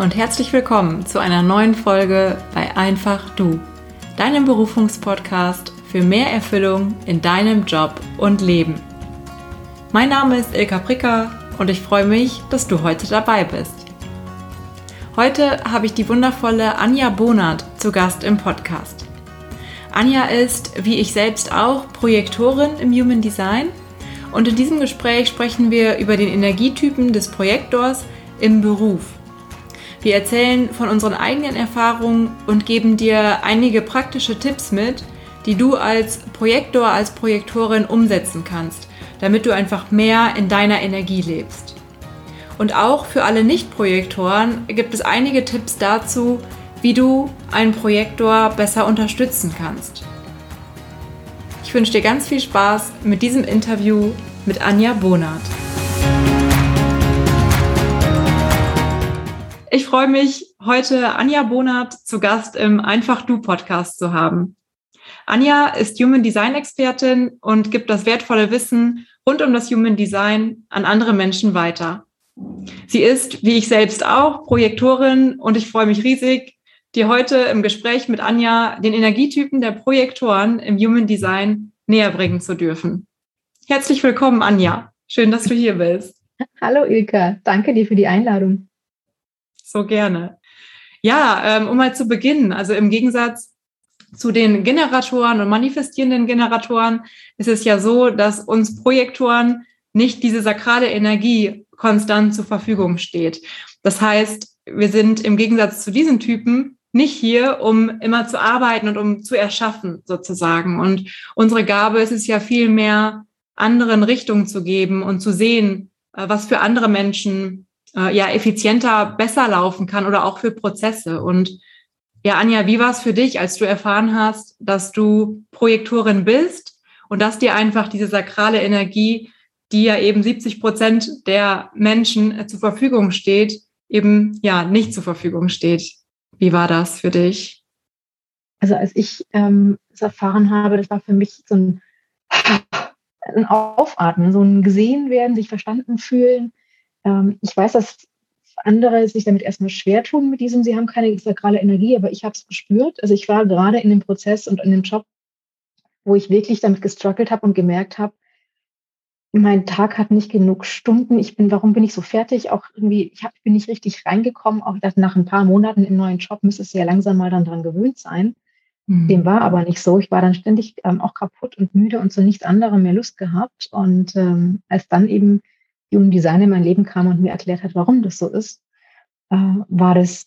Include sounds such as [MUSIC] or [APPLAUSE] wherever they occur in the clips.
und herzlich willkommen zu einer neuen Folge bei Einfach Du, deinem Berufungspodcast für mehr Erfüllung in deinem Job und Leben. Mein Name ist Ilka Pricker und ich freue mich, dass du heute dabei bist. Heute habe ich die wundervolle Anja Bonert zu Gast im Podcast. Anja ist, wie ich selbst auch, Projektorin im Human Design und in diesem Gespräch sprechen wir über den Energietypen des Projektors im Beruf. Wir erzählen von unseren eigenen Erfahrungen und geben dir einige praktische Tipps mit, die du als Projektor, als Projektorin umsetzen kannst, damit du einfach mehr in deiner Energie lebst. Und auch für alle Nicht-Projektoren gibt es einige Tipps dazu, wie du einen Projektor besser unterstützen kannst. Ich wünsche dir ganz viel Spaß mit diesem Interview mit Anja Bonert. Ich freue mich, heute Anja Bonert zu Gast im Einfach Du Podcast zu haben. Anja ist Human Design Expertin und gibt das wertvolle Wissen rund um das Human Design an andere Menschen weiter. Sie ist, wie ich selbst auch, Projektorin und ich freue mich riesig, dir heute im Gespräch mit Anja den Energietypen der Projektoren im Human Design näher bringen zu dürfen. Herzlich willkommen, Anja. Schön, dass du hier bist. Hallo Ilka, danke dir für die Einladung. So gerne. Ja, ähm, um mal zu beginnen, also im Gegensatz zu den Generatoren und manifestierenden Generatoren ist es ja so, dass uns Projektoren nicht diese sakrale Energie konstant zur Verfügung steht. Das heißt, wir sind im Gegensatz zu diesen Typen nicht hier, um immer zu arbeiten und um zu erschaffen sozusagen. Und unsere Gabe ist es ja viel mehr, anderen Richtung zu geben und zu sehen, äh, was für andere Menschen äh, ja effizienter, besser laufen kann oder auch für Prozesse. Und ja, Anja, wie war es für dich, als du erfahren hast, dass du Projektorin bist und dass dir einfach diese sakrale Energie, die ja eben 70 Prozent der Menschen äh, zur Verfügung steht, eben ja nicht zur Verfügung steht? Wie war das für dich? Also als ich ähm, das erfahren habe, das war für mich so ein, ein Aufatmen, so ein gesehen werden, sich verstanden fühlen, ähm, ich weiß, dass andere sich damit erstmal schwer tun mit diesem, sie haben keine sakrale Energie, aber ich habe es gespürt. Also ich war gerade in dem Prozess und in dem Job, wo ich wirklich damit gestruggelt habe und gemerkt habe, mein Tag hat nicht genug Stunden. Ich bin, warum bin ich so fertig? Auch irgendwie, ich hab, bin nicht richtig reingekommen. Auch nach ein paar Monaten im neuen Job müsste es ja langsam mal dann dran gewöhnt sein. Mhm. Dem war aber nicht so. Ich war dann ständig ähm, auch kaputt und müde und so nichts anderem mehr Lust gehabt. Und ähm, als dann eben Human Design in mein Leben kam und mir erklärt hat, warum das so ist, äh, war das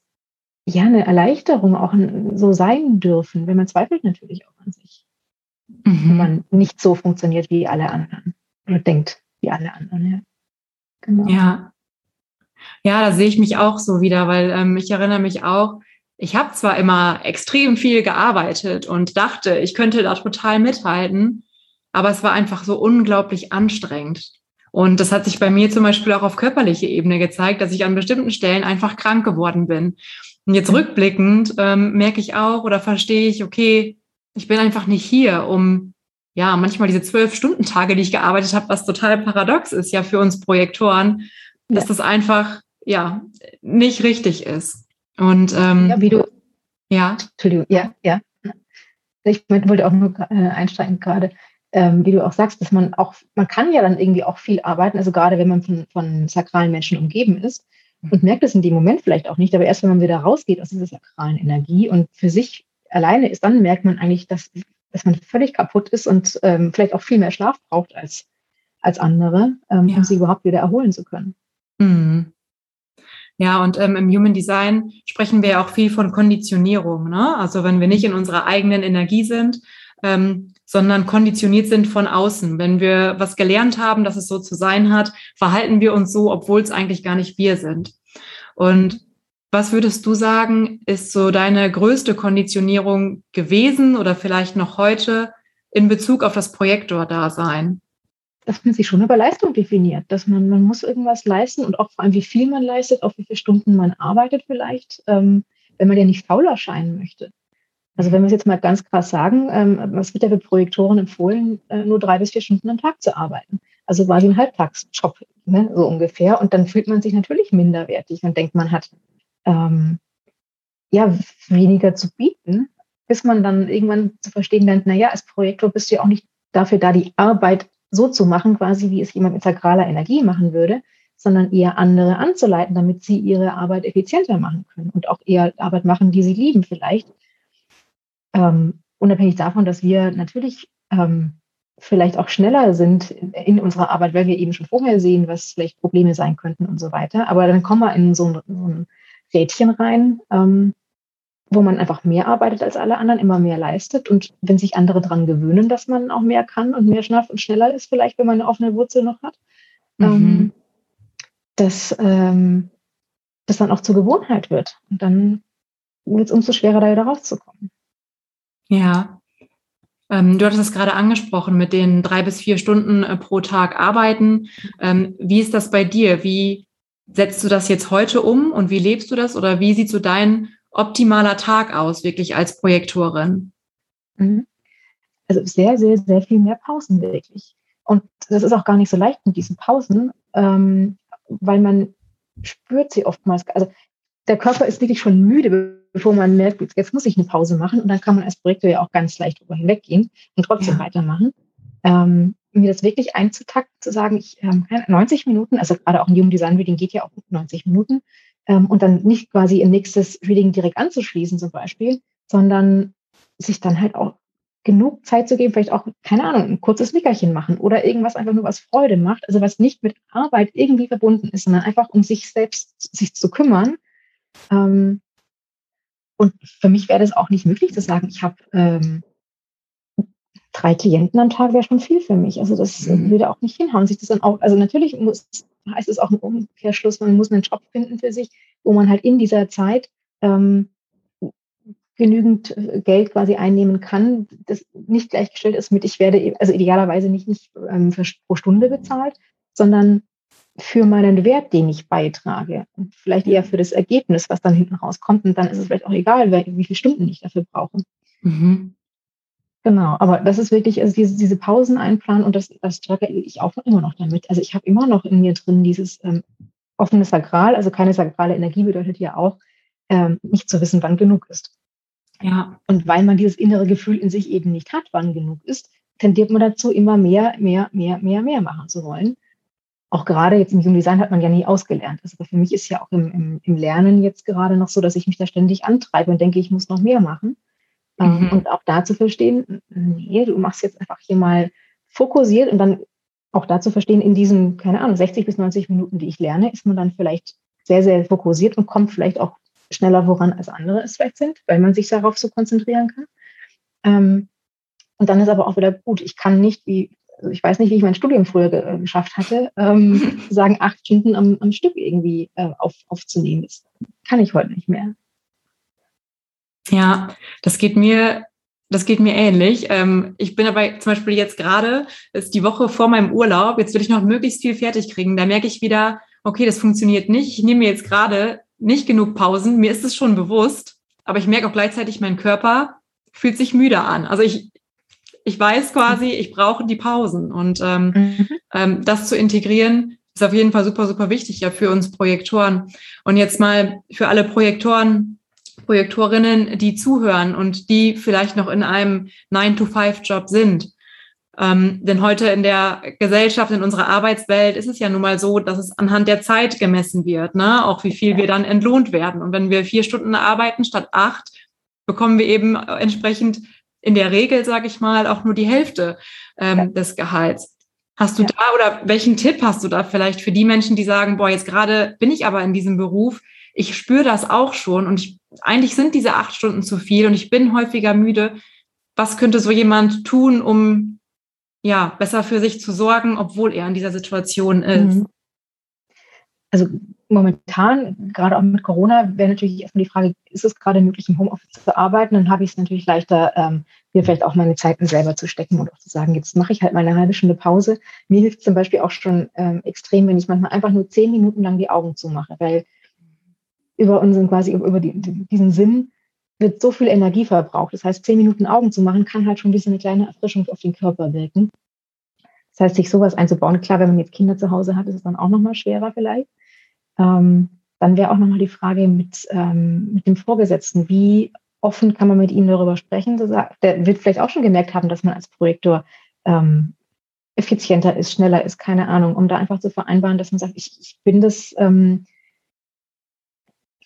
ja eine Erleichterung, auch so sein dürfen, wenn man zweifelt natürlich auch an sich. Mhm. Wenn man nicht so funktioniert wie alle anderen oder denkt wie alle anderen, ja. Genau. Ja. Ja, da sehe ich mich auch so wieder, weil ähm, ich erinnere mich auch, ich habe zwar immer extrem viel gearbeitet und dachte, ich könnte da total mithalten, aber es war einfach so unglaublich anstrengend. Und das hat sich bei mir zum Beispiel auch auf körperlicher Ebene gezeigt, dass ich an bestimmten Stellen einfach krank geworden bin. Und jetzt rückblickend ähm, merke ich auch oder verstehe ich, okay, ich bin einfach nicht hier, um ja manchmal diese zwölf Stunden Tage, die ich gearbeitet habe, was total paradox ist ja für uns Projektoren, ja. dass das einfach ja nicht richtig ist. Und ähm, ja, wie du ja, Entschuldigung, ja, ja. Ich wollte auch nur äh, einsteigen gerade ähm, wie du auch sagst, dass man auch, man kann ja dann irgendwie auch viel arbeiten, also gerade wenn man von, von sakralen Menschen umgeben ist und merkt es in dem Moment vielleicht auch nicht, aber erst wenn man wieder rausgeht aus dieser sakralen Energie und für sich alleine ist, dann merkt man eigentlich, dass, dass man völlig kaputt ist und ähm, vielleicht auch viel mehr Schlaf braucht als, als andere, ähm, ja. um sich überhaupt wieder erholen zu können. Mhm. Ja, und ähm, im Human Design sprechen wir ja auch viel von Konditionierung. Ne? Also wenn wir nicht in unserer eigenen Energie sind, ähm, sondern konditioniert sind von außen. Wenn wir was gelernt haben, dass es so zu sein hat, verhalten wir uns so, obwohl es eigentlich gar nicht wir sind. Und was würdest du sagen, ist so deine größte Konditionierung gewesen oder vielleicht noch heute in Bezug auf das Projektor-Dasein? Dass man sich schon über Leistung definiert, dass man, man muss irgendwas leisten und auch vor allem, wie viel man leistet, auch wie viele Stunden man arbeitet vielleicht, ähm, wenn man ja nicht faul erscheinen möchte. Also wenn wir es jetzt mal ganz krass sagen, ähm, was wird ja für Projektoren empfohlen, äh, nur drei bis vier Stunden am Tag zu arbeiten. Also quasi ein Halbtagsjob, ne, so ungefähr. Und dann fühlt man sich natürlich minderwertig und denkt, man hat ähm, ja, weniger zu bieten, bis man dann irgendwann zu verstehen lernt, naja, als Projektor bist du ja auch nicht dafür da, die Arbeit so zu machen, quasi wie es jemand mit sakraler Energie machen würde, sondern eher andere anzuleiten, damit sie ihre Arbeit effizienter machen können und auch eher Arbeit machen, die sie lieben vielleicht. Ähm, unabhängig davon, dass wir natürlich ähm, vielleicht auch schneller sind in unserer Arbeit, weil wir eben schon vorher sehen, was vielleicht Probleme sein könnten und so weiter. Aber dann kommen wir in so ein, so ein Rädchen rein, ähm, wo man einfach mehr arbeitet als alle anderen, immer mehr leistet. Und wenn sich andere daran gewöhnen, dass man auch mehr kann und mehr schnell und schneller ist, vielleicht, wenn man eine offene Wurzel noch hat, mhm. ähm, dass ähm, das dann auch zur Gewohnheit wird. Und dann wird es umso schwerer, da wieder rauszukommen. Ja. Ähm, du hattest es gerade angesprochen mit den drei bis vier Stunden äh, pro Tag arbeiten. Ähm, wie ist das bei dir? Wie setzt du das jetzt heute um und wie lebst du das? Oder wie sieht so dein optimaler Tag aus, wirklich als Projektorin? Mhm. Also sehr, sehr, sehr viel mehr Pausen wirklich. Und das ist auch gar nicht so leicht mit diesen Pausen, ähm, weil man spürt sie oftmals. Also der Körper ist wirklich schon müde, bevor man merkt, jetzt muss ich eine Pause machen. Und dann kann man als Projektor ja auch ganz leicht drüber hinweggehen und trotzdem ja. weitermachen. Ähm, mir das wirklich einzutakten, zu sagen, ich ähm, 90 Minuten, also gerade auch ein Human Design Reading geht ja auch 90 Minuten, ähm, und dann nicht quasi im nächstes Reading direkt anzuschließen zum Beispiel, sondern sich dann halt auch genug Zeit zu geben, vielleicht auch, keine Ahnung, ein kurzes Nickerchen machen oder irgendwas einfach nur was Freude macht, also was nicht mit Arbeit irgendwie verbunden ist, sondern einfach um sich selbst sich zu kümmern. Ähm, und für mich wäre das auch nicht möglich zu sagen, ich habe ähm, drei Klienten am Tag wäre schon viel für mich. Also das mhm. würde auch nicht hinhauen. Sich das dann auch, also natürlich muss, heißt es auch ein Umkehrschluss, man muss einen Job finden für sich, wo man halt in dieser Zeit ähm, genügend äh, Geld quasi einnehmen kann, das nicht gleichgestellt ist mit, ich werde, also idealerweise nicht, nicht ähm, für, pro Stunde bezahlt, sondern für meinen Wert, den ich beitrage und vielleicht eher für das Ergebnis, was dann hinten rauskommt. Und dann ist es vielleicht auch egal, wie viele Stunden ich dafür brauche. Mhm. Genau, aber das ist wirklich, also diese, diese Pausen einplanen und das, das struggle ich auch immer noch damit. Also ich habe immer noch in mir drin dieses ähm, offene Sakral, also keine sakrale Energie bedeutet ja auch, ähm, nicht zu wissen, wann genug ist. Ja. Und weil man dieses innere Gefühl in sich eben nicht hat, wann genug ist, tendiert man dazu, immer mehr, mehr, mehr, mehr, mehr machen zu wollen. Auch gerade jetzt im Human Design hat man ja nie ausgelernt. Also für mich ist ja auch im, im, im Lernen jetzt gerade noch so, dass ich mich da ständig antreibe und denke, ich muss noch mehr machen. Ähm, mhm. Und auch da zu verstehen, nee, du machst jetzt einfach hier mal fokussiert und dann auch da zu verstehen, in diesen, keine Ahnung, 60 bis 90 Minuten, die ich lerne, ist man dann vielleicht sehr, sehr fokussiert und kommt vielleicht auch schneller voran, als andere es vielleicht sind, weil man sich darauf so konzentrieren kann. Ähm, und dann ist aber auch wieder gut. Ich kann nicht, wie, also ich weiß nicht, wie ich mein Studium früher ge äh, geschafft hatte, ähm, [LAUGHS] sagen, acht Stunden am, am Stück irgendwie äh, auf, aufzunehmen. Das kann ich heute nicht mehr. Ja, das geht mir, das geht mir ähnlich. Ähm, ich bin aber zum Beispiel jetzt gerade, ist die Woche vor meinem Urlaub, jetzt will ich noch möglichst viel fertig kriegen. Da merke ich wieder, okay, das funktioniert nicht. Ich nehme mir jetzt gerade nicht genug Pausen. Mir ist es schon bewusst, aber ich merke auch gleichzeitig, mein Körper fühlt sich müde an. Also ich, ich weiß quasi, ich brauche die Pausen und ähm, mhm. ähm, das zu integrieren ist auf jeden Fall super, super wichtig ja für uns Projektoren. Und jetzt mal für alle Projektoren, Projektorinnen, die zuhören und die vielleicht noch in einem 9-to-5-Job sind. Ähm, denn heute in der Gesellschaft, in unserer Arbeitswelt ist es ja nun mal so, dass es anhand der Zeit gemessen wird, ne? auch wie viel wir dann entlohnt werden. Und wenn wir vier Stunden arbeiten statt acht, bekommen wir eben entsprechend in der Regel, sage ich mal, auch nur die Hälfte ähm, ja. des Gehalts. Hast du ja. da oder welchen Tipp hast du da vielleicht für die Menschen, die sagen, boah, jetzt gerade bin ich aber in diesem Beruf, ich spüre das auch schon und ich, eigentlich sind diese acht Stunden zu viel und ich bin häufiger müde. Was könnte so jemand tun, um ja besser für sich zu sorgen, obwohl er in dieser Situation ist? Mhm. Also momentan, gerade auch mit Corona, wäre natürlich erstmal die Frage, ist es gerade möglich, im Homeoffice zu arbeiten? Dann habe ich es natürlich leichter, ähm, mir vielleicht auch meine Zeiten selber zu stecken und auch zu sagen, jetzt mache ich halt mal eine halbe Stunde Pause. Mir hilft zum Beispiel auch schon ähm, extrem, wenn ich manchmal einfach nur zehn Minuten lang die Augen zumache, weil über unseren quasi über die, diesen Sinn wird so viel Energie verbraucht. Das heißt, zehn Minuten Augen zu machen, kann halt schon ein bisschen eine kleine Erfrischung auf den Körper wirken. Das heißt, sich sowas einzubauen. Klar, wenn man jetzt Kinder zu Hause hat, ist es dann auch nochmal schwerer vielleicht. Ähm, dann wäre auch nochmal die Frage mit, ähm, mit dem Vorgesetzten, wie offen kann man mit ihnen darüber sprechen. Der wird vielleicht auch schon gemerkt haben, dass man als Projektor ähm, effizienter ist, schneller ist, keine Ahnung, um da einfach zu vereinbaren, dass man sagt, ich, ich bin das, ähm,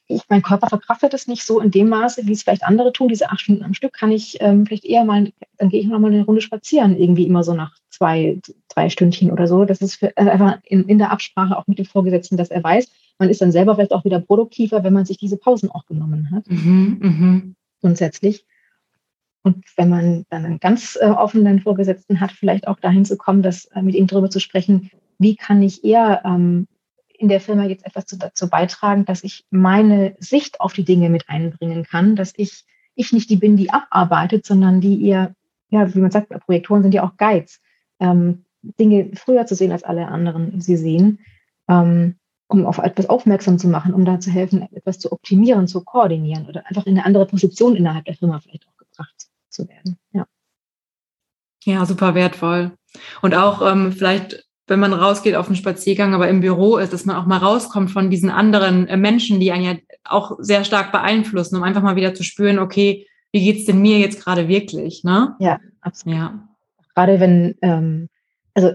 ich, mein Körper verkraftet es nicht so in dem Maße, wie es vielleicht andere tun. Diese acht Stunden am Stück kann ich ähm, vielleicht eher mal, dann gehe ich noch mal eine Runde spazieren, irgendwie immer so nach zwei, drei Stündchen oder so. Das ist für, also einfach in, in der Absprache auch mit dem Vorgesetzten, dass er weiß, man ist dann selber vielleicht auch wieder produktiver, wenn man sich diese Pausen auch genommen hat. Mhm, mh. Grundsätzlich. Und wenn man dann einen ganz äh, offenen Vorgesetzten hat, vielleicht auch dahin zu kommen, dass äh, mit ihm darüber zu sprechen, wie kann ich eher ähm, in der Firma jetzt etwas zu, dazu beitragen, dass ich meine Sicht auf die Dinge mit einbringen kann, dass ich, ich nicht die bin, die abarbeitet, sondern die eher, ja, wie man sagt, Projektoren sind ja auch Guides, ähm, Dinge früher zu sehen, als alle anderen sie sehen, ähm, um auf etwas aufmerksam zu machen, um da zu helfen, etwas zu optimieren, zu koordinieren oder einfach in eine andere Position innerhalb der Firma vielleicht auch gebracht zu werden. Ja. Ja, super wertvoll. Und auch ähm, vielleicht, wenn man rausgeht auf einen Spaziergang, aber im Büro ist, dass man auch mal rauskommt von diesen anderen äh, Menschen, die einen ja auch sehr stark beeinflussen, um einfach mal wieder zu spüren, okay, wie geht's denn mir jetzt gerade wirklich? Ne? Ja, absolut. Ja. Gerade wenn, ähm, also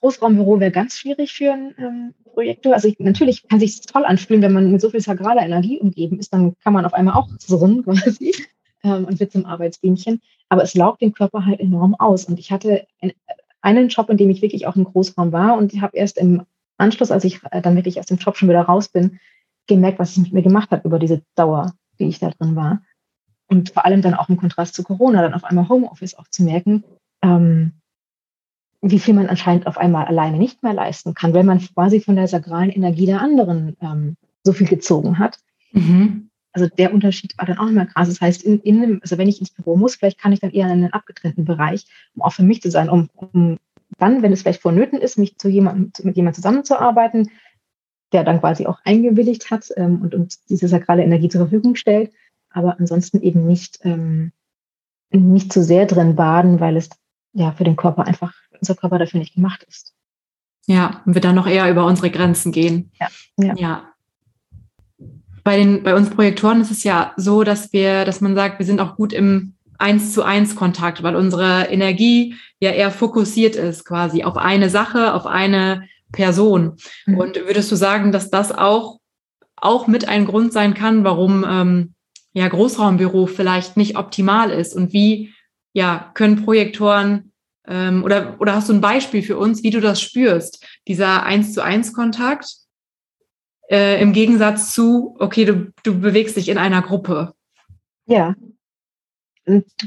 Großraumbüro wäre ganz schwierig für einen ähm, Projektor. Also ich, natürlich kann sich toll anfühlen, wenn man mit so viel sakraler Energie umgeben ist, dann kann man auf einmal auch surren [LAUGHS] quasi ähm, und wird zum Arbeitsbienchen. Aber es laugt den Körper halt enorm aus. Und ich hatte ein, einen Job, in dem ich wirklich auch im Großraum war und ich habe erst im Anschluss, als ich äh, dann wirklich aus dem Job schon wieder raus bin, gemerkt, was es mit mir gemacht hat über diese Dauer, die ich da drin war. Und vor allem dann auch im Kontrast zu Corona, dann auf einmal Homeoffice auch zu merken, ähm, wie viel man anscheinend auf einmal alleine nicht mehr leisten kann, wenn man quasi von der sakralen Energie der anderen ähm, so viel gezogen hat. Mhm also der Unterschied war dann auch immer krass. Das heißt, in, in einem, also wenn ich ins Büro muss, vielleicht kann ich dann eher in einen abgetrennten Bereich, um auch für mich zu sein, um, um dann, wenn es vielleicht vonnöten ist, mich zu jemandem, mit jemandem zusammenzuarbeiten, der dann quasi auch eingewilligt hat ähm, und uns diese sakrale Energie zur Verfügung stellt, aber ansonsten eben nicht, ähm, nicht zu sehr drin baden, weil es ja für den Körper einfach, unser Körper dafür nicht gemacht ist. Ja, und wir dann noch eher über unsere Grenzen gehen. Ja, ja. ja bei den, bei uns Projektoren ist es ja so, dass wir, dass man sagt, wir sind auch gut im eins zu eins Kontakt, weil unsere Energie ja eher fokussiert ist quasi auf eine Sache, auf eine Person. Mhm. Und würdest du sagen, dass das auch, auch mit ein Grund sein kann, warum ähm, ja Großraumbüro vielleicht nicht optimal ist? Und wie ja, können Projektoren ähm, oder, oder hast du ein Beispiel für uns, wie du das spürst, dieser eins zu eins Kontakt? äh, im Gegensatz zu, okay, du, du bewegst dich in einer Gruppe. Ja.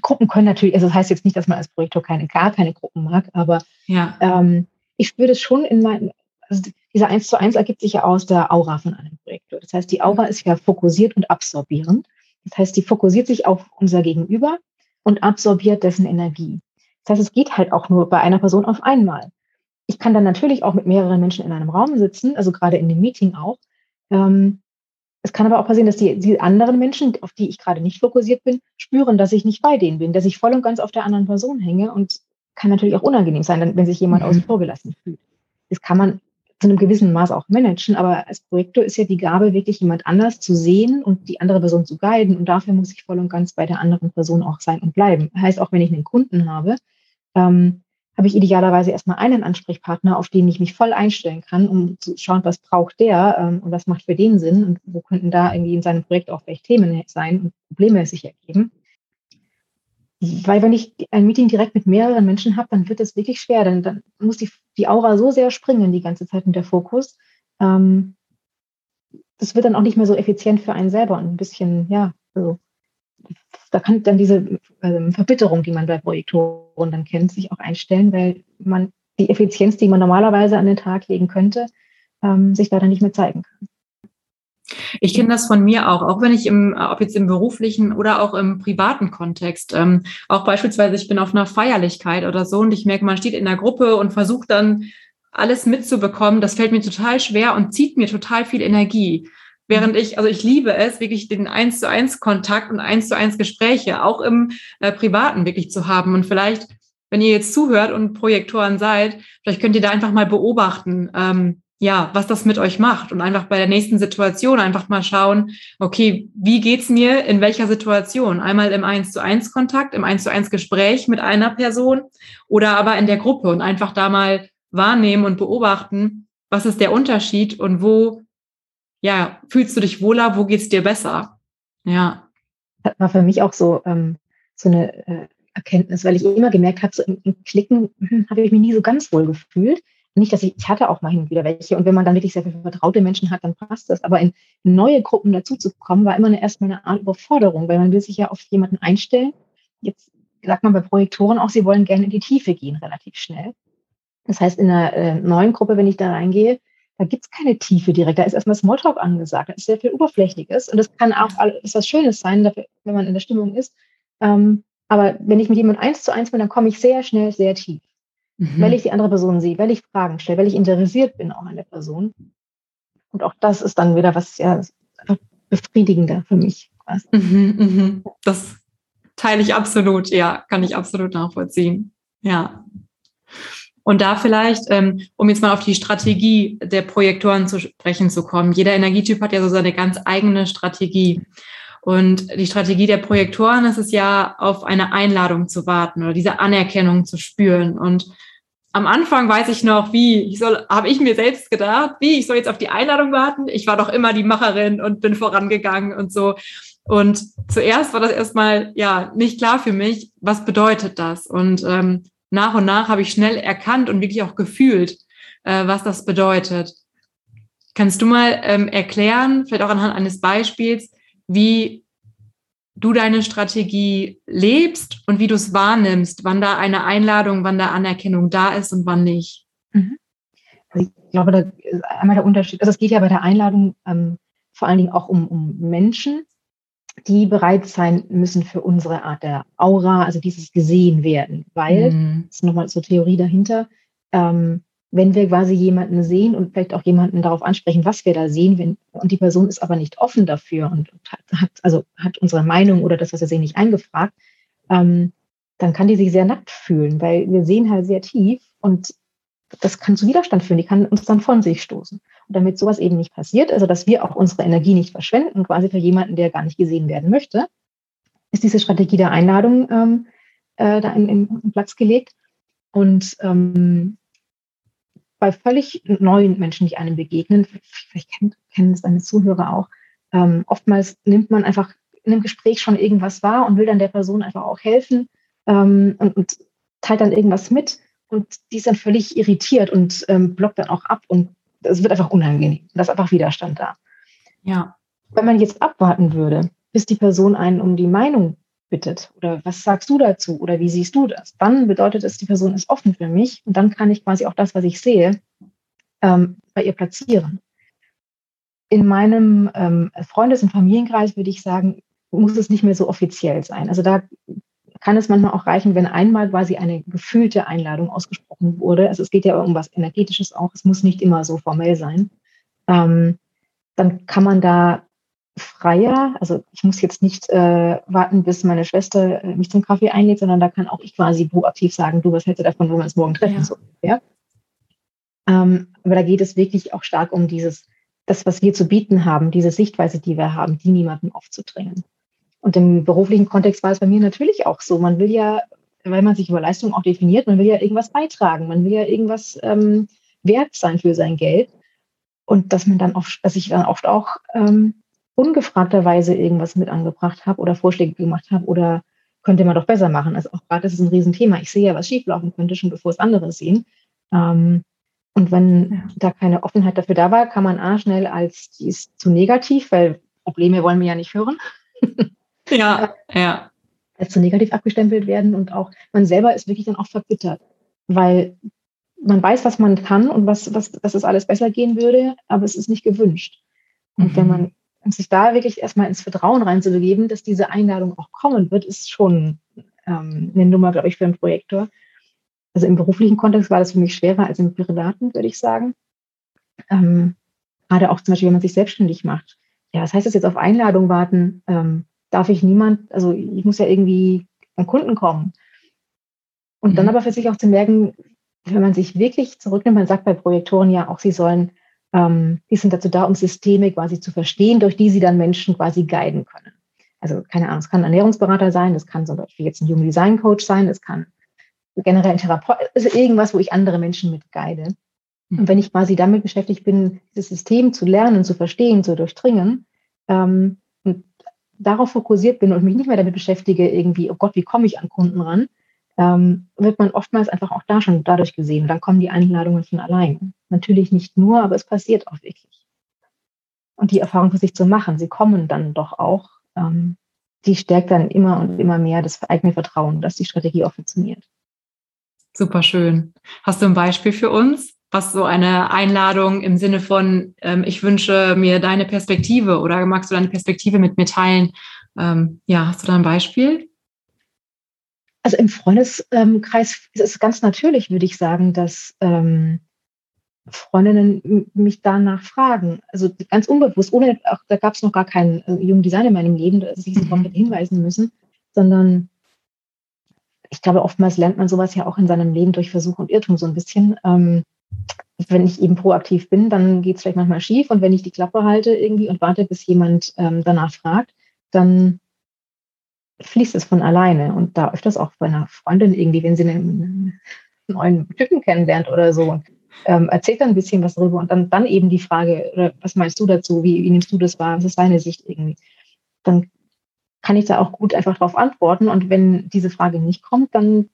Gruppen können natürlich, also das heißt jetzt nicht, dass man als Projektor keine, gar keine Gruppen mag, aber ja. ähm, ich spüre das schon in meinem, also dieser 1 zu 1 ergibt sich ja aus der Aura von einem Projektor. Das heißt, die Aura ist ja fokussiert und absorbierend. Das heißt, die fokussiert sich auf unser Gegenüber und absorbiert dessen Energie. Das heißt, es geht halt auch nur bei einer Person auf einmal. Ich kann dann natürlich auch mit mehreren Menschen in einem Raum sitzen, also gerade in dem Meeting auch, ähm, es kann aber auch passieren, dass die, die anderen Menschen, auf die ich gerade nicht fokussiert bin, spüren, dass ich nicht bei denen bin, dass ich voll und ganz auf der anderen Person hänge und kann natürlich auch unangenehm sein, wenn sich jemand mhm. außen vor gelassen fühlt. Das kann man zu einem gewissen Maß auch managen, aber als Projektor ist ja die Gabe, wirklich jemand anders zu sehen und die andere Person zu guiden und dafür muss ich voll und ganz bei der anderen Person auch sein und bleiben. Heißt, auch wenn ich einen Kunden habe, ähm, habe ich idealerweise erstmal einen Ansprechpartner, auf den ich mich voll einstellen kann, um zu schauen, was braucht der ähm, und was macht für den Sinn und wo könnten da irgendwie in seinem Projekt auch vielleicht Themen sein und Probleme sich ergeben. Weil wenn ich ein Meeting direkt mit mehreren Menschen habe, dann wird es wirklich schwer, denn dann muss die, die Aura so sehr springen die ganze Zeit mit der Fokus. Ähm, das wird dann auch nicht mehr so effizient für einen selber und ein bisschen, ja, so da kann dann diese äh, Verbitterung, die man bei Projektoren dann kennt, sich auch einstellen, weil man die Effizienz, die man normalerweise an den Tag legen könnte, ähm, sich dann nicht mehr zeigen kann. Ich kenne das von mir auch, auch wenn ich im, ob jetzt im beruflichen oder auch im privaten Kontext, ähm, auch beispielsweise ich bin auf einer Feierlichkeit oder so und ich merke, man steht in der Gruppe und versucht dann alles mitzubekommen. Das fällt mir total schwer und zieht mir total viel Energie. Während ich, also ich liebe es, wirklich den eins zu eins Kontakt und eins zu eins Gespräche auch im äh, Privaten wirklich zu haben. Und vielleicht, wenn ihr jetzt zuhört und Projektoren seid, vielleicht könnt ihr da einfach mal beobachten, ähm, ja, was das mit euch macht und einfach bei der nächsten Situation einfach mal schauen, okay, wie geht's mir in welcher Situation? Einmal im 1 zu 1 Kontakt, im 1 zu 1 Gespräch mit einer Person oder aber in der Gruppe und einfach da mal wahrnehmen und beobachten, was ist der Unterschied und wo, ja, fühlst du dich wohler, wo geht's dir besser? Ja. Das war für mich auch so, ähm, so eine äh, Erkenntnis, weil ich immer gemerkt habe, so im, im Klicken hm, habe ich mich nie so ganz wohl gefühlt nicht, dass ich, ich hatte auch mal hin und wieder welche. Und wenn man dann wirklich sehr viele vertraute Menschen hat, dann passt das. Aber in neue Gruppen dazu zu kommen, war immer eine, erstmal eine Art Überforderung, weil man will sich ja auf jemanden einstellen. Jetzt sagt man bei Projektoren auch, sie wollen gerne in die Tiefe gehen, relativ schnell. Das heißt, in einer äh, neuen Gruppe, wenn ich da reingehe, da gibt's keine Tiefe direkt. Da ist erstmal Smalltalk angesagt. Da ist sehr viel Oberflächliches. Und das kann auch ist was Schönes sein, wenn man in der Stimmung ist. Ähm, aber wenn ich mit jemandem eins zu eins bin, dann komme ich sehr schnell sehr tief mhm. weil ich die andere Person sehe, weil ich Fragen stelle, weil ich interessiert bin auch an der Person. Und auch das ist dann wieder was ja befriedigender für mich. Mhm, mhm. Das teile ich absolut, ja, kann ich absolut nachvollziehen. Ja. Und da vielleicht, ähm, um jetzt mal auf die Strategie der Projektoren zu sprechen zu kommen. Jeder Energietyp hat ja so seine ganz eigene Strategie. Und die Strategie der Projektoren ist es ja, auf eine Einladung zu warten oder diese Anerkennung zu spüren. Und am Anfang weiß ich noch, wie ich soll, habe ich mir selbst gedacht, wie ich soll jetzt auf die Einladung warten. Ich war doch immer die Macherin und bin vorangegangen und so. Und zuerst war das erstmal ja nicht klar für mich, was bedeutet das. Und ähm, nach und nach habe ich schnell erkannt und wirklich auch gefühlt, äh, was das bedeutet. Kannst du mal ähm, erklären, vielleicht auch anhand eines Beispiels, wie du deine Strategie lebst und wie du es wahrnimmst, wann da eine Einladung, wann da Anerkennung da ist und wann nicht. Mhm. Also ich glaube, da ist einmal der Unterschied. Also es geht ja bei der Einladung ähm, vor allen Dingen auch um, um Menschen, die bereit sein müssen für unsere Art der Aura, also dieses gesehen werden, weil, mhm. das ist nochmal so Theorie dahinter, ähm, wenn wir quasi jemanden sehen und vielleicht auch jemanden darauf ansprechen, was wir da sehen, wenn, und die Person ist aber nicht offen dafür und hat, also hat unsere Meinung oder das, was wir sehen, nicht eingefragt, ähm, dann kann die sich sehr nackt fühlen, weil wir sehen halt sehr tief und das kann zu Widerstand führen, die kann uns dann von sich stoßen. Und damit sowas eben nicht passiert, also dass wir auch unsere Energie nicht verschwenden, quasi für jemanden, der gar nicht gesehen werden möchte, ist diese Strategie der Einladung ähm, äh, da in, in, Platz gelegt. Und ähm, bei völlig neuen Menschen, die einem begegnen, vielleicht kennen, kennen es deine Zuhörer auch, ähm, oftmals nimmt man einfach in einem Gespräch schon irgendwas wahr und will dann der Person einfach auch helfen ähm, und, und, teilt dann irgendwas mit und die ist dann völlig irritiert und ähm, blockt dann auch ab und es wird einfach unangenehm. Da ist einfach Widerstand da. Ja. Wenn man jetzt abwarten würde, bis die Person einen um die Meinung bittet oder was sagst du dazu oder wie siehst du das? Dann bedeutet es, die Person ist offen für mich und dann kann ich quasi auch das, was ich sehe, ähm, bei ihr platzieren. In meinem ähm, Freundes- und Familienkreis würde ich sagen, muss es nicht mehr so offiziell sein. Also da kann es manchmal auch reichen, wenn einmal quasi eine gefühlte Einladung ausgesprochen wurde. Also es geht ja um was Energetisches auch, es muss nicht immer so formell sein. Ähm, dann kann man da freier. Also ich muss jetzt nicht äh, warten, bis meine Schwester äh, mich zum Kaffee einlädt, sondern da kann auch ich quasi proaktiv sagen, du, was hältst du davon, wenn wir uns morgen treffen? Ja. So, ja? Ähm, aber da geht es wirklich auch stark um dieses, das, was wir zu bieten haben, diese Sichtweise, die wir haben, die niemandem aufzudrängen. Und im beruflichen Kontext war es bei mir natürlich auch so. Man will ja, weil man sich über Leistung auch definiert, man will ja irgendwas beitragen, man will ja irgendwas ähm, wert sein für sein Geld. Und dass man dann oft, dass ich dann oft auch ähm, ungefragterweise irgendwas mit angebracht habe oder Vorschläge gemacht habe oder könnte man doch besser machen. Also auch gerade das ist ein Riesenthema. Ich sehe ja, was schieflaufen könnte, schon bevor es andere sehen. Ähm, und wenn ja. da keine Offenheit dafür da war, kann man A schnell als, die ist zu negativ, weil Probleme wollen wir ja nicht hören. [LAUGHS] ja, [LAUGHS] ja. Als zu negativ abgestempelt werden und auch man selber ist wirklich dann auch verbittert, weil man weiß, was man kann und was, was, dass es alles besser gehen würde, aber es ist nicht gewünscht. Und mhm. wenn man und sich da wirklich erstmal ins Vertrauen reinzubegeben, dass diese Einladung auch kommen wird, ist schon ähm, eine Nummer, glaube ich, für einen Projektor. Also im beruflichen Kontext war das für mich schwerer als im privaten, würde ich sagen. Ähm, gerade auch zum Beispiel, wenn man sich selbstständig macht. Ja, was heißt das jetzt auf Einladung warten? Ähm, darf ich niemand, also ich muss ja irgendwie an Kunden kommen. Und mhm. dann aber für sich auch zu merken, wenn man sich wirklich zurücknimmt, man sagt bei Projektoren ja auch, sie sollen Ähm, die sind dazu da, um Systeme quasi zu verstehen, durch die sie dann Menschen quasi guiden können. Also keine Ahnung, es kann ein Ernährungsberater sein, es kann zum Beispiel jetzt ein Human Design Coach sein, es kann generell ein Therapeut, also irgendwas, wo ich andere Menschen mit guide. Und mhm. wenn ich quasi damit beschäftigt bin, dieses System zu lernen, zu verstehen, zu durchdringen, ähm, und darauf fokussiert bin und mich nicht mehr damit beschäftige, irgendwie, oh Gott, wie komme ich an Kunden ran, ähm, wird man oftmals einfach auch da schon dadurch gesehen. Und dann kommen die Einladungen von allein. Natürlich nicht nur, aber es passiert auch wirklich. Und die Erfahrung für sich zu machen, sie kommen dann doch auch, ähm, die stärkt dann immer und immer mehr das eigene Vertrauen, dass die Strategie auch funktioniert. Super schön. Hast du ein Beispiel für uns, was so eine Einladung im Sinne von, ähm, ich wünsche mir deine Perspektive oder magst du deine Perspektive mit mir teilen? Ähm, ja, hast du da ein Beispiel? Also im Freundeskreis ist es ganz natürlich, würde ich sagen, dass ähm, Freundinnen mich danach fragen. Also ganz unbewusst, ohne, auch, da gab es noch gar keinen äh, jungen Design in meinem Leben, dass ich sie darauf hinweisen müssen, sondern ich glaube, oftmals lernt man sowas ja auch in seinem Leben durch Versuch und Irrtum so ein bisschen. Ähm, wenn ich eben proaktiv bin, dann geht es vielleicht manchmal schief und wenn ich die Klappe halte irgendwie und warte, bis jemand ähm, danach fragt, dann fließt es von alleine. Und da öfters auch bei einer Freundin irgendwie, wenn sie einen neuen Typen kennenlernt oder so, ähm, erzählt dann ein bisschen was darüber und dann, dann eben die Frage, was meinst du dazu, wie, wie nimmst du das wahr, was ist deine Sicht irgendwie? Dann kann ich da auch gut einfach darauf antworten. Und wenn diese Frage nicht kommt, dann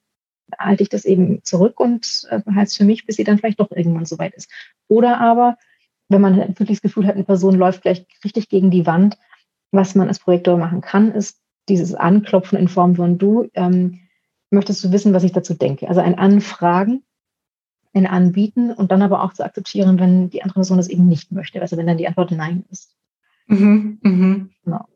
halte ich das eben zurück und äh, halte es für mich, bis sie dann vielleicht doch irgendwann soweit ist. Oder aber, wenn man wirklich das Gefühl hat, eine Person läuft vielleicht richtig gegen die Wand, was man als Projektor machen kann, ist dieses Anklopfen in Form von du, ähm, möchtest du wissen, was ich dazu denke? Also ein Anfragen, ein Anbieten und dann aber auch zu akzeptieren, wenn die andere Person das eben nicht möchte, also wenn dann die Antwort Nein ist. Mhm, mh. Genau.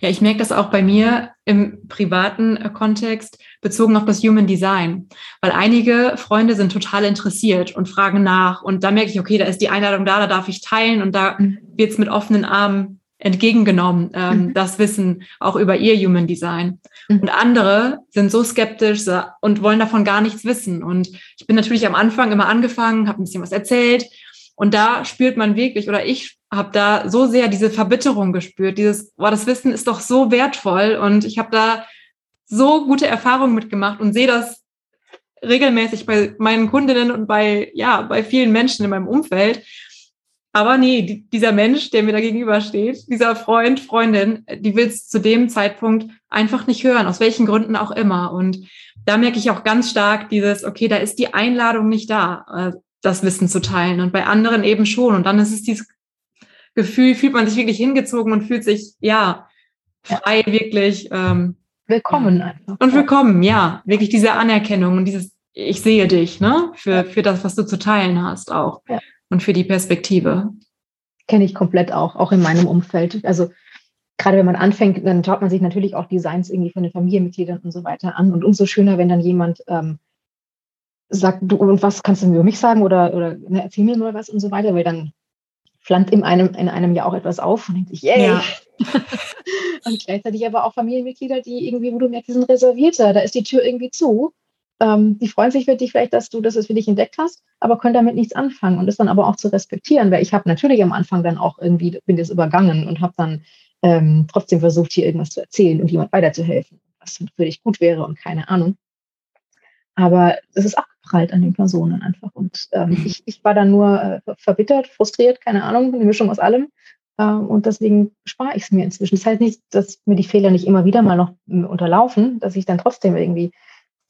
Ja, ich merke das auch bei mir im privaten äh, Kontext bezogen auf das Human Design, weil einige Freunde sind total interessiert und fragen nach und da merke ich, okay, da ist die Einladung da, da darf ich teilen und da mhm. wird es mit offenen Armen entgegengenommen, ähm, mhm. das Wissen auch über ihr Human Design. Mhm. Und andere sind so skeptisch und wollen davon gar nichts wissen. Und ich bin natürlich am Anfang immer angefangen, habe ein bisschen was erzählt und da spürt man wirklich, oder ich habe da so sehr diese Verbitterung gespürt, dieses, boah, das Wissen ist doch so wertvoll und ich habe da so gute Erfahrungen mitgemacht und sehe das regelmäßig bei meinen Kundinnen und bei, ja, bei vielen Menschen in meinem Umfeld. Aber nee, dieser Mensch, der mir da gegenübersteht, dieser Freund, Freundin, die will es zu dem Zeitpunkt einfach nicht hören, aus welchen Gründen auch immer. Und da merke ich auch ganz stark dieses, okay, da ist die Einladung nicht da. Äh, das Wissen zu teilen und bei anderen eben schon. Und dann ist es dieses Gefühl, fühlt man sich wirklich hingezogen und fühlt sich, ja, frei, wirklich. Ähm, willkommen einfach. Und willkommen, ja. Wirklich diese Anerkennung und dieses, ich sehe dich, ne? Für, für das, was du zu teilen hast auch. Ja. Und für die Perspektive. Kenne ich komplett auch, auch in meinem Umfeld. Also gerade wenn man anfängt, dann schaut man sich natürlich auch Designs irgendwie von den Familienmitgliedern und so weiter an. Und umso schöner, wenn dann jemand ähm, sagt, du, und was kannst du mir über mich sagen oder, oder ne, erzähl mir mal was und so weiter, weil dann flammt in einem, in einem ja auch etwas auf und denkt sich, yay! Ja. [LAUGHS] und gleichzeitig aber auch Familienmitglieder, die irgendwie, wo du merkst, die sind reservierter, da ist die Tür irgendwie zu. Ähm, die freuen sich für dich vielleicht, dass du das für dich entdeckt hast, aber können damit nichts anfangen und das dann aber auch zu respektieren, weil ich habe natürlich am Anfang dann auch irgendwie, bin das übergangen und habe dann ähm, trotzdem versucht, hier irgendwas zu erzählen und jemand weiterzuhelfen, was für dich gut wäre und keine Ahnung. Aber es ist abgeprallt an den Personen einfach. Und ähm, mhm. ich, ich war dann nur äh, verbittert, frustriert, keine Ahnung, eine Mischung aus allem. Ähm, und deswegen spare ich es mir inzwischen. Das heißt nicht, dass mir die Fehler nicht immer wieder mal noch äh, unterlaufen, dass ich dann trotzdem irgendwie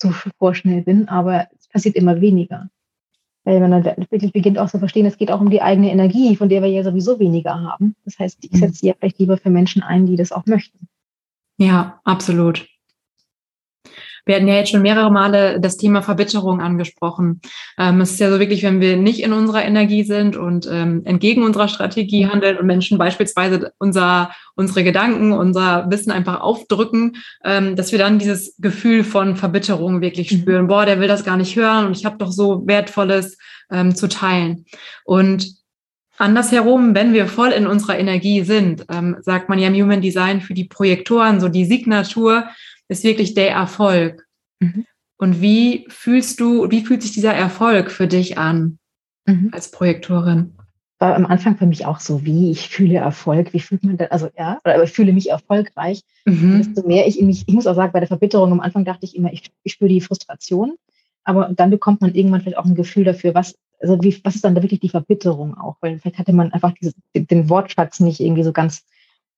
zu vorschnell bin, aber es passiert immer weniger. Weil man dann wirklich beginnt auch zu verstehen, es geht auch um die eigene Energie, von der wir ja sowieso weniger haben. Das heißt, ich mhm. setze sie ja vielleicht lieber für Menschen ein, die das auch möchten. Ja, absolut. Wir hatten ja jetzt schon mehrere Male das Thema Verbitterung angesprochen. Ähm, es ist ja so wirklich, wenn wir nicht in unserer Energie sind und ähm, entgegen unserer Strategie handeln und Menschen beispielsweise unser, unsere Gedanken, unser Wissen einfach aufdrücken, ähm, dass wir dann dieses Gefühl von Verbitterung wirklich mhm. spüren. Boah, der will das gar nicht hören und ich habe doch so Wertvolles ähm, zu teilen. Und Andersherum, wenn wir voll in unserer Energie sind, ähm, sagt man ja im Human Design für die Projektoren, so die Signatur, ist wirklich der Erfolg. Mhm. Und wie fühlst du, wie fühlt sich dieser Erfolg für dich an mhm. als Projektorin? war am Anfang für mich auch so, wie ich fühle Erfolg, wie fühlt man das, also ja, oder ich fühle mich erfolgreich. Mhm. Desto mehr ich mich, ich muss auch sagen, bei der Verbitterung am Anfang dachte ich immer, ich, ich spüre die Frustration, aber dann bekommt man irgendwann vielleicht auch ein Gefühl dafür, was, also wie, was ist dann da wirklich die Verbitterung auch, weil vielleicht hatte man einfach dieses, den, den Wortschatz nicht irgendwie so ganz,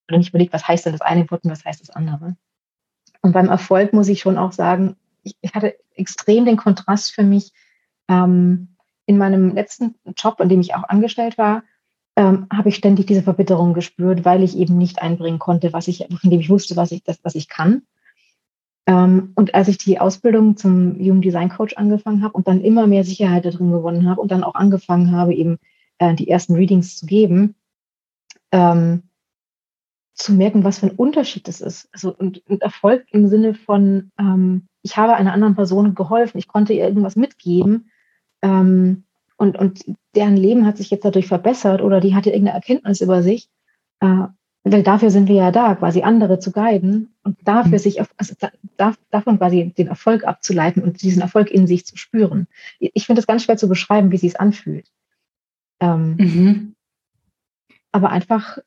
oder nicht überlegt, was heißt denn das eine Wort und was heißt das andere. Und beim Erfolg muss ich schon auch sagen, ich, ich hatte extrem den Kontrast für mich, ähm, in meinem letzten Job, in dem ich auch angestellt war, ähm, habe ich ständig diese Verbitterung gespürt, weil ich eben nicht einbringen konnte, was ich, von dem ich wusste, was ich, das, was ich kann. Ähm, und als ich die Ausbildung zum Human Design Coach angefangen habe und dann immer mehr Sicherheit darin gewonnen habe und dann auch angefangen habe, eben äh, die ersten Readings zu geben, ähm, zu merken, was für ein Unterschied das ist. Also und, und Erfolg im Sinne von, ähm, ich habe einer anderen Person geholfen, ich konnte ihr irgendwas mitgeben, ähm, und, und deren Leben hat sich jetzt dadurch verbessert oder die hatte irgendeine Erkenntnis über sich. Äh, weil dafür sind wir ja da, quasi andere zu guiden und dafür mhm. sich, auf, also da, davon quasi den Erfolg abzuleiten und diesen Erfolg in sich zu spüren. Ich finde es ganz schwer zu beschreiben, wie sie es anfühlt. Ähm, mhm. Aber einfach,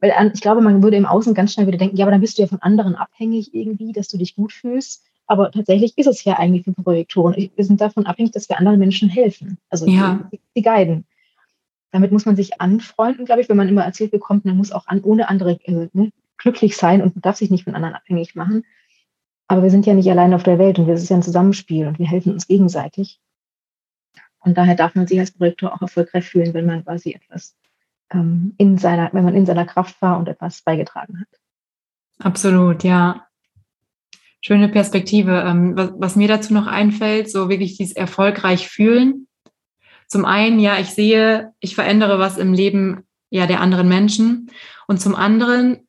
weil ich glaube, man würde im Außen ganz schnell wieder denken, ja, aber dann bist du ja von anderen abhängig irgendwie, dass du dich gut fühlst. Aber tatsächlich ist es ja eigentlich für Projektoren. Wir sind davon abhängig, dass wir anderen Menschen helfen. Also ja. die, die guiden. Damit muss man sich anfreunden, glaube ich, wenn man immer erzählt bekommt, man muss auch an, ohne andere also, ne, glücklich sein und darf sich nicht von anderen abhängig machen. Aber wir sind ja nicht allein auf der Welt und wir sind ja ein Zusammenspiel und wir helfen uns gegenseitig. Und daher darf man sich als Projektor auch erfolgreich fühlen, wenn man quasi etwas ähm, in seiner, wenn man in seiner Kraft war und etwas beigetragen hat. Absolut, ja. Schöne Perspektive. Ähm, was, was mir dazu noch einfällt, so wirklich dieses erfolgreich fühlen. Zum einen, ja, ich sehe, ich verändere was im Leben ja der anderen Menschen. Und zum anderen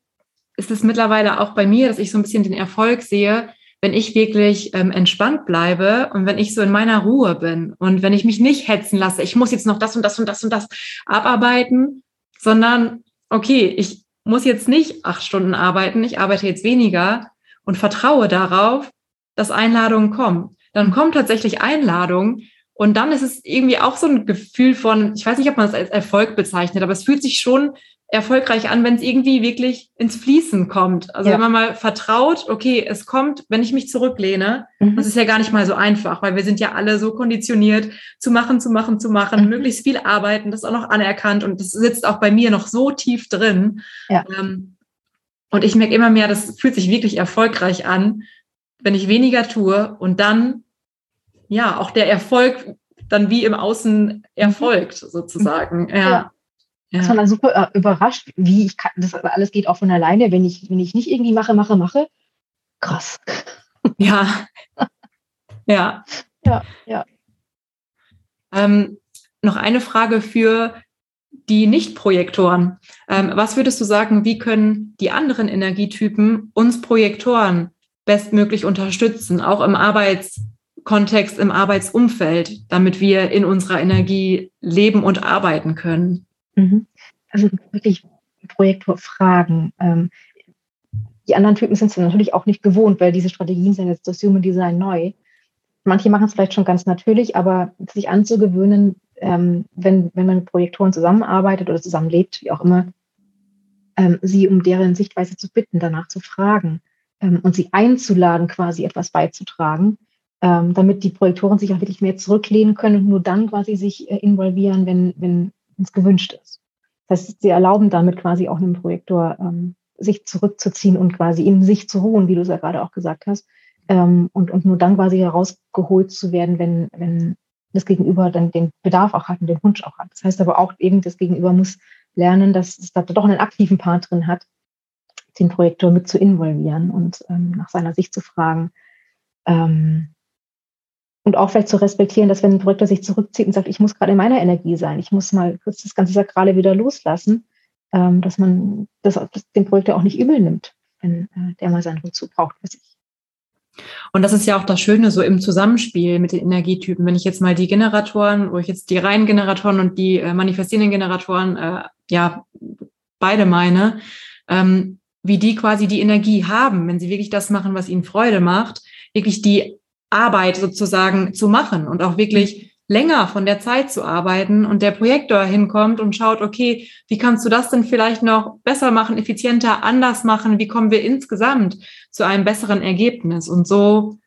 ist es mittlerweile auch bei mir, dass ich so ein bisschen den Erfolg sehe, wenn ich wirklich ähm, entspannt bleibe und wenn ich so in meiner Ruhe bin und wenn ich mich nicht hetzen lasse, ich muss jetzt noch das und das und das und das abarbeiten, sondern okay, ich muss jetzt nicht acht Stunden arbeiten, ich arbeite jetzt weniger und vertraue darauf, dass Einladungen kommen. Dann kommen tatsächlich Einladungen und dann ist es irgendwie auch so ein Gefühl von, ich weiß nicht, ob man es als Erfolg bezeichnet, aber es fühlt sich schon erfolgreich an, wenn es irgendwie wirklich ins Fließen kommt. Also ja. wenn man mal vertraut, okay, es kommt, wenn ich mich zurücklehne, mhm. das ist ja gar nicht mal so einfach, weil wir sind ja alle so konditioniert, zu machen, zu machen, zu machen, mhm. möglichst viel arbeiten, das ist auch noch anerkannt und das sitzt auch bei mir noch so tief drin. Ja. Ähm, und ich merke immer mehr, das fühlt sich wirklich erfolgreich an, wenn ich weniger tue und dann, ja, auch der Erfolg dann wie im Außen erfolgt, sozusagen. Ja. ja. Ja. Das war dann super äh, überrascht, wie ich kann, das alles geht auch von alleine, wenn ich, wenn ich nicht irgendwie mache, mache, mache. Krass. Ja. [LAUGHS] ja. Ja, ja. Ähm, noch eine Frage für die Nicht-Projektoren. Ähm, was würdest du sagen, wie können die anderen Energietypen uns Projektoren bestmöglich unterstützen, auch im Arbeitskontext, im Arbeitsumfeld, damit wir in unserer Energie leben und arbeiten können? Mhm. Also wirklich Projektorfragen. Ähm, die anderen Typen sind es natürlich auch nicht gewohnt, weil diese Strategien sind jetzt das Human Design neu. Manche machen es vielleicht schon ganz natürlich, aber sich anzugewöhnen, ähm, wenn, wenn man mit Projektoren zusammenarbeitet oder zusammenlebt, wie auch immer, ähm, sie um deren Sichtweise zu bitten, danach zu fragen ähm, und sie einzuladen, quasi etwas beizutragen, ähm, damit die Projektoren sich auch wirklich mehr zurücklehnen können und nur dann quasi sich äh, involvieren, wenn, wenn es gewünscht ist. Das heißt, sie erlauben damit quasi auch einem Projektor, ähm, sich zurückzuziehen und quasi in sich zu ruhen, wie du es ja gerade auch gesagt hast, ähm, und, und nur dann quasi herausgeholt zu werden, wenn, wenn das Gegenüber dann den Bedarf auch hat und den Wunsch auch hat. Das heißt aber auch eben, das Gegenüber muss lernen, dass es da doch einen aktiven Part drin hat, den Projektor mit zu involvieren und ähm, nach seiner Sicht zu fragen. Ähm, und auch vielleicht zu respektieren, dass wenn ein Projektor sich zurückzieht und sagt, ich muss gerade in meiner Energie sein, ich muss mal kurz das ganze Sakrale wieder loslassen, ähm, dass man das, den Projektor auch nicht übel nimmt, wenn äh, der mal seinen Rückzug braucht für sich. Und das ist ja auch das Schöne so im Zusammenspiel mit den Energietypen. Wenn ich jetzt mal die Generatoren, wo ich jetzt die reinen Generatoren und die äh, manifestierenden Generatoren, äh, ja, beide meine, ähm, wie die quasi die Energie haben, wenn sie wirklich das machen, was ihnen Freude macht, wirklich die Arbeit sozusagen zu machen und auch wirklich länger von der Zeit zu arbeiten und der Projektor hinkommt und schaut, okay, wie kannst du das denn vielleicht noch besser machen, effizienter, anders machen? Wie kommen wir insgesamt zu einem besseren Ergebnis? Und so,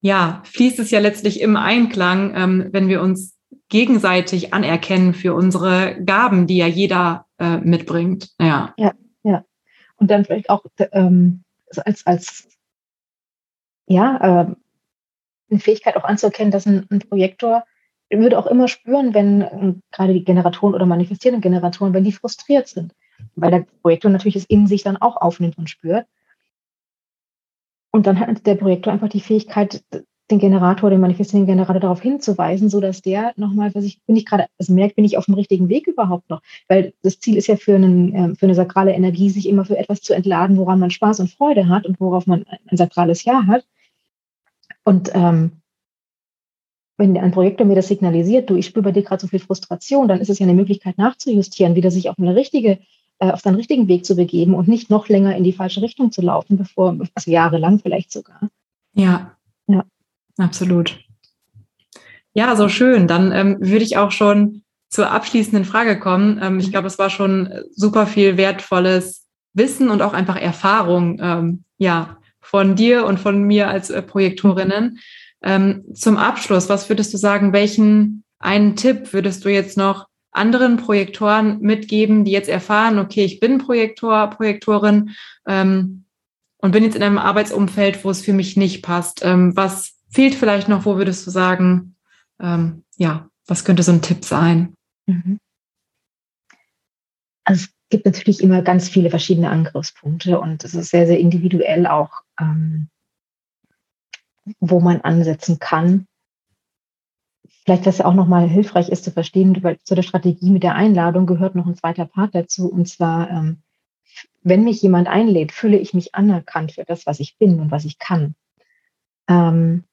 ja, fließt es ja letztlich im Einklang, ähm, wenn wir uns gegenseitig anerkennen für unsere Gaben, die ja jeder äh, mitbringt. Ja. ja, ja. Und dann vielleicht auch ähm, als, als ja, äh, eine Fähigkeit auch anzuerkennen, dass ein, ein Projektor würde auch immer spüren, wenn äh, gerade die Generatoren oder manifestierenden Generatoren, wenn die frustriert sind, weil der Projektor natürlich es in sich dann auch aufnimmt und spürt. Und dann hat der Projektor einfach die Fähigkeit, den Generator, den manifestierenden Generator darauf hinzuweisen, so dass der nochmal, was ich, bin ich gerade, also merkt, bin ich auf dem richtigen Weg überhaupt noch? Weil das Ziel ist ja für, einen, äh, für eine sakrale Energie, sich immer für etwas zu entladen, woran man Spaß und Freude hat und worauf man ein sakrales Ja hat. Und ähm, wenn ein Projektor mir das signalisiert, du, ich spüre bei dir gerade so viel Frustration, dann ist es ja eine Möglichkeit nachzujustieren, wieder sich auf eine richtige, äh, auf seinen richtigen Weg zu begeben und nicht noch länger in die falsche Richtung zu laufen, bevor, also jahrelang vielleicht sogar. Ja. Ja. Absolut. Ja, so schön. Dann ähm, würde ich auch schon zur abschließenden Frage kommen. Ähm, ich glaube, es war schon super viel wertvolles Wissen und auch einfach Erfahrung, ähm, ja, von dir und von mir als äh, Projektorinnen. Ähm, zum Abschluss, was würdest du sagen, welchen einen Tipp würdest du jetzt noch anderen Projektoren mitgeben, die jetzt erfahren, okay, ich bin Projektor, Projektorin ähm, und bin jetzt in einem Arbeitsumfeld, wo es für mich nicht passt. Ähm, was fehlt vielleicht noch? Wo würdest du sagen, ähm, ja, was könnte so ein Tipp sein? Mhm. Also es gibt natürlich immer ganz viele verschiedene Angriffspunkte und es ist sehr, sehr individuell auch, ähm, wo man ansetzen kann. Vielleicht, was ja auch nochmal hilfreich ist zu verstehen, weil zu der Strategie mit der Einladung gehört noch ein zweiter Part dazu, und zwar, ähm, wenn mich jemand einlädt, fühle ich mich anerkannt für das, was ich bin und was ich kann. Ähm,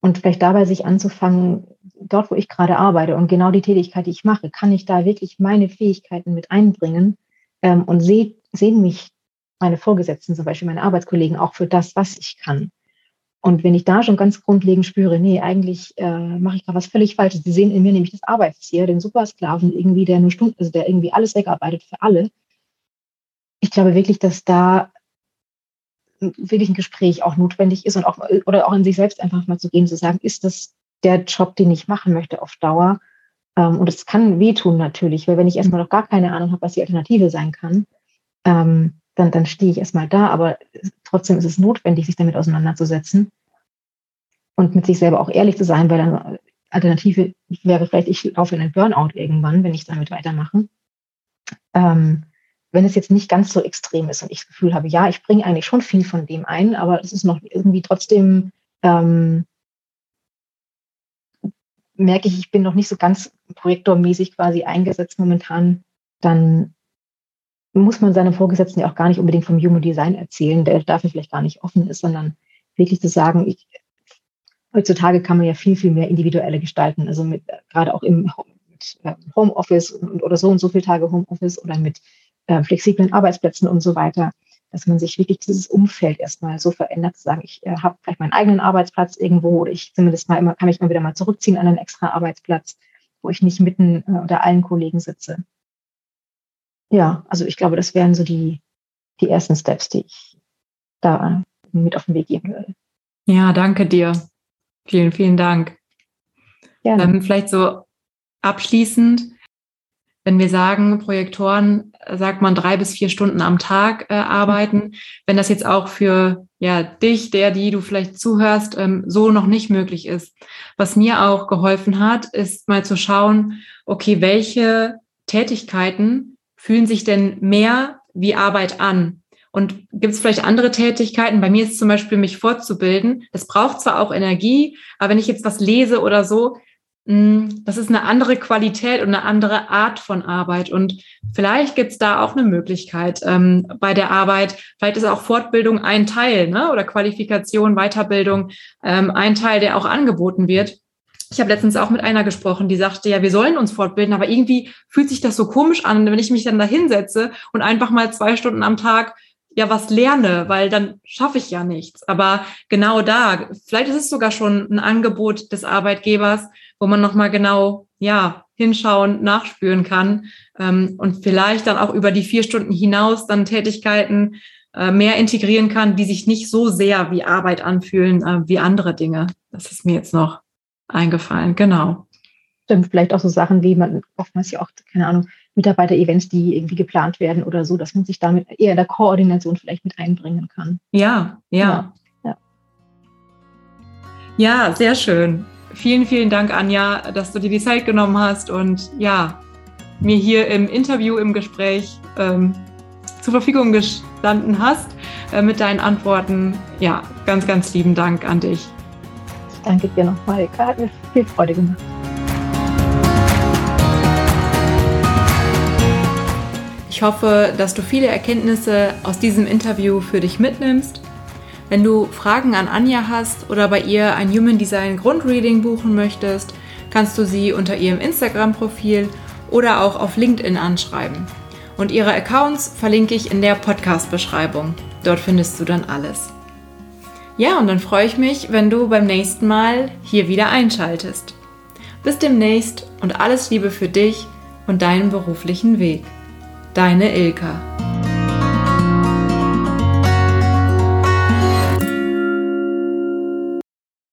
und vielleicht dabei sich anzufangen, dort, wo ich gerade arbeite und genau die Tätigkeit, die ich mache, kann ich da wirklich meine Fähigkeiten mit einbringen ähm, und seh, sehen mich meine Vorgesetzten, zum Beispiel meine Arbeitskollegen, auch für das, was ich kann. Und wenn ich da schon ganz grundlegend spüre, nee, eigentlich äh, mache ich da was völlig Falsches. Sie sehen in mir nämlich das Arbeitstier, den Supersklaven irgendwie, der nur Stunden, also der irgendwie alles wegarbeitet für alle. Ich glaube wirklich, dass da wirklich ein Gespräch auch notwendig ist und auch, oder auch in sich selbst einfach mal zu gehen, zu sagen, ist das der Job, den ich machen möchte auf Dauer? Ähm, und es kann wehtun natürlich, weil wenn ich erstmal noch gar keine Ahnung habe, was die Alternative sein kann, ähm, dann, dann stehe ich erstmal da. Aber trotzdem ist es notwendig, sich damit auseinanderzusetzen und mit sich selber auch ehrlich zu sein, weil dann Alternative wäre vielleicht, ich laufe in einen Burnout irgendwann, wenn ich damit weitermache. Ähm, wenn es jetzt nicht ganz so extrem ist und ich das Gefühl habe, ja, ich bringe eigentlich schon viel von dem ein, aber es ist noch irgendwie trotzdem, ähm, merke ich, ich bin noch nicht so ganz projektormäßig quasi eingesetzt momentan, dann muss man seinem Vorgesetzten ja auch gar nicht unbedingt vom Human Design erzählen, der dafür vielleicht gar nicht offen ist, sondern wirklich zu sagen, ich, heutzutage kann man ja viel, viel mehr individuelle gestalten, also mit, gerade auch im äh, Homeoffice oder so und so viele Tage Homeoffice oder mit äh, flexiblen Arbeitsplätzen und so weiter, dass man sich wirklich dieses Umfeld erstmal so verändert, zu sagen, ich äh, habe vielleicht meinen eigenen Arbeitsplatz irgendwo oder ich zumindest mal immer, kann mich mal wieder mal zurückziehen an einen extra Arbeitsplatz, wo ich nicht mitten äh, unter allen Kollegen sitze. Ja, also ich glaube, das wären so die, die ersten Steps, die ich da mit auf den Weg geben würde. Ja, danke dir. Vielen, vielen Dank. Gerne. Ähm, vielleicht so abschließend, wenn wir sagen, Projektoren, sagt man drei bis vier Stunden am Tag äh, arbeiten, wenn das jetzt auch für ja, dich, der, die du vielleicht zuhörst, ähm, so noch nicht möglich ist. Was mir auch geholfen hat, ist mal zu schauen, okay, welche Tätigkeiten fühlen sich denn mehr wie Arbeit an? Und gibt es vielleicht andere Tätigkeiten? Bei mir ist zum Beispiel, mich fortzubilden. Das braucht zwar auch Energie, aber wenn ich jetzt was lese oder so, Mm, das ist eine andere Qualität und eine andere Art von Arbeit. Und vielleicht gibt es da auch eine Möglichkeit ähm, bei der Arbeit. Vielleicht ist auch Fortbildung ein Teil ne? oder Qualifikation, Weiterbildung ähm, ein Teil, der auch angeboten wird. Ich habe letztens auch mit einer gesprochen, die sagte, ja, wir sollen uns fortbilden, aber irgendwie fühlt sich das so komisch an, wenn ich mich dann da hinsetze und einfach mal zwei Stunden am Tag ja was lerne, weil dann schaffe ich ja nichts. Aber genau da, vielleicht ist es sogar schon ein Angebot des Arbeitgebers, wo man nochmal genau, ja, hinschauen, nachspüren kann ähm, und vielleicht dann auch über die vier Stunden hinaus dann Tätigkeiten äh, mehr integrieren kann, die sich nicht so sehr wie Arbeit anfühlen äh, wie andere Dinge. Das ist mir jetzt noch eingefallen, genau. Stimmt, vielleicht auch so Sachen wie man oftmals ja auch, keine Ahnung, Mitarbeiter-Events, die irgendwie geplant werden oder so, dass man sich damit eher in der Koordination vielleicht mit einbringen kann. Ja, ja. Ja, ja. sehr schön. Vielen, vielen Dank, Anja, dass du dir die Zeit genommen hast und ja, mir hier im Interview, im Gespräch ähm, zur Verfügung gestanden hast äh, mit deinen Antworten. Ja, ganz, ganz lieben Dank an dich. Danke dir nochmal. Hat mir viel Freude gemacht. Ich hoffe, dass du viele Erkenntnisse aus diesem Interview für dich mitnimmst. Wenn du Fragen an Anja hast oder bei ihr ein Human Design Grundreading buchen möchtest, kannst du sie unter ihrem Instagram-Profil oder auch auf LinkedIn anschreiben. Und ihre Accounts verlinke ich in der Podcast-Beschreibung. Dort findest du dann alles. Ja, und dann freue ich mich, wenn du beim nächsten Mal hier wieder einschaltest. Bis demnächst und alles Liebe für dich und deinen beruflichen Weg. Deine Ilka.